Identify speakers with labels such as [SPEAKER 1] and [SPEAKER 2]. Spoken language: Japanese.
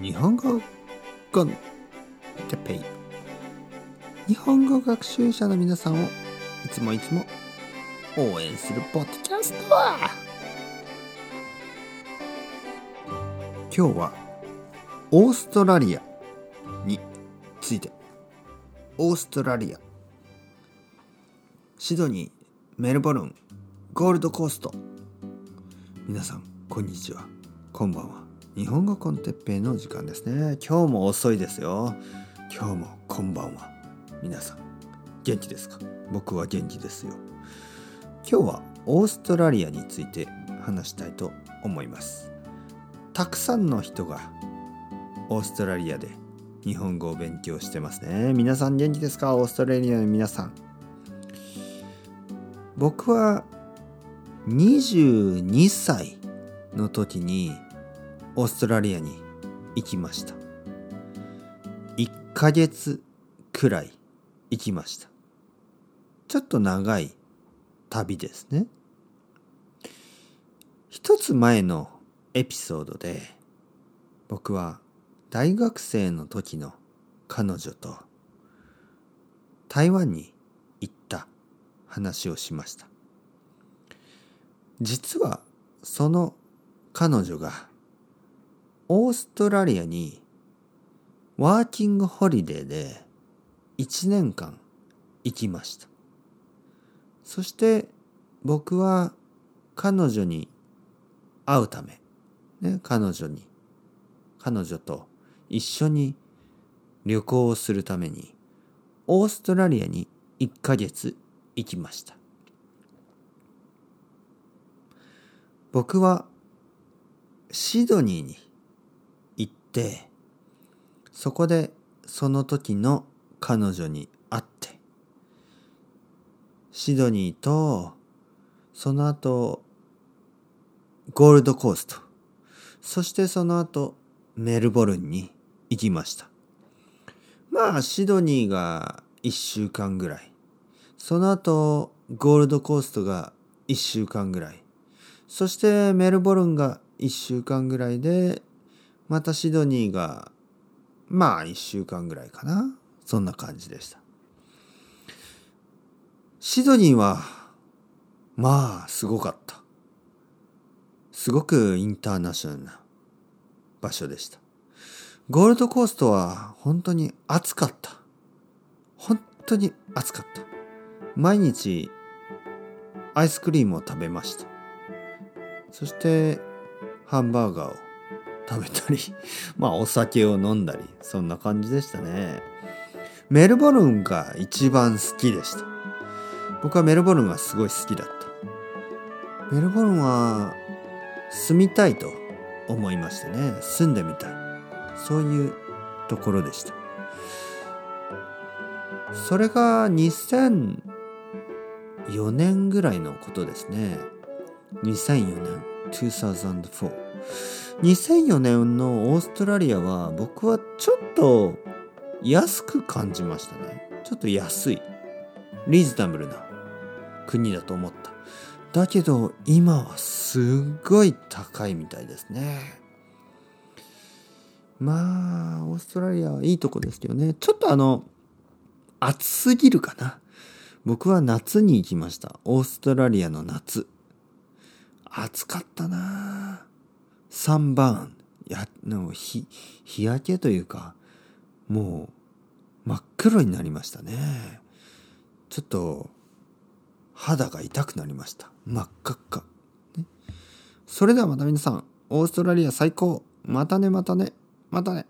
[SPEAKER 1] 日本語日本語学習者の皆さんをいつもいつも応援するポッドキャスト。は今日はオーストラリアについて。オーストラリア。シドニーメルボルンゴールドコースト。皆さんこんにちは。こんばんは。日本語コンテッペイの時間ですね。今日も遅いですよ。今日もこんばんは。皆さん元気ですか？僕は元気ですよ。今日はオーストラリアについて話したいと思います。たくさんの人がオーストラリアで日本語を勉強してますね。皆さん元気ですか？オーストラリアの皆さん。僕は22歳の時にオーストラリアに行きました。1ヶ月くらい行きました。ちょっと長い旅ですね。一つ前のエピソードで僕は大学生の時の彼女と台湾に行った話をしました。実はその彼女がオーストラリアにワーキングホリデーで1年間行きました。そして僕は彼女に会うため、ね、彼女に彼女と一緒に旅行をするためにオーストラリアに1ヶ月行きました。僕はシドニーにそこでその時の彼女に会ってシドニーとその後ゴールドコースト。そしてその後メルボルンに行きました。まあシドニーが1週間ぐらい。その後ゴールドコーストが1週間ぐらい。そしてメルボルンが1週間ぐらいでまたシドニーがまあ1週間ぐらいかな。そんな感じでした。シドニーはまあすごかった。すごくインターナショナルな場所でした。ゴールドコーストは本当に暑かった。本当に暑かった。毎日アイスクリームを食べました。そしてハンバーガーを食べたり まあお酒を飲んだりそんな感じでしたね。メルボルンが一番好きでした。僕はメルボルンがすごい好きだった。メルボルンは住みたいと思いましてね。住んでみたい。そういうところでした。それが2004年ぐらいのことですね。2004年。2004 2004年のオーストラリアは僕はちょっと安く感じましたね。ちょっと安い。リーズナブルな国だと思った。だけど今はすっごい高いみたいですね。まあオーストラリアはいいとこですけどね。ちょっとあの暑すぎるかな。僕は夏に行きました。オーストラリアの夏。暑かったなサンバーンやの日日焼けというかもう真っ黒になりましたね。ちょっと肌が痛くなりました。真っ赤っか、ね、それではまた皆さんオーストラリア最高。またねまたねまたね。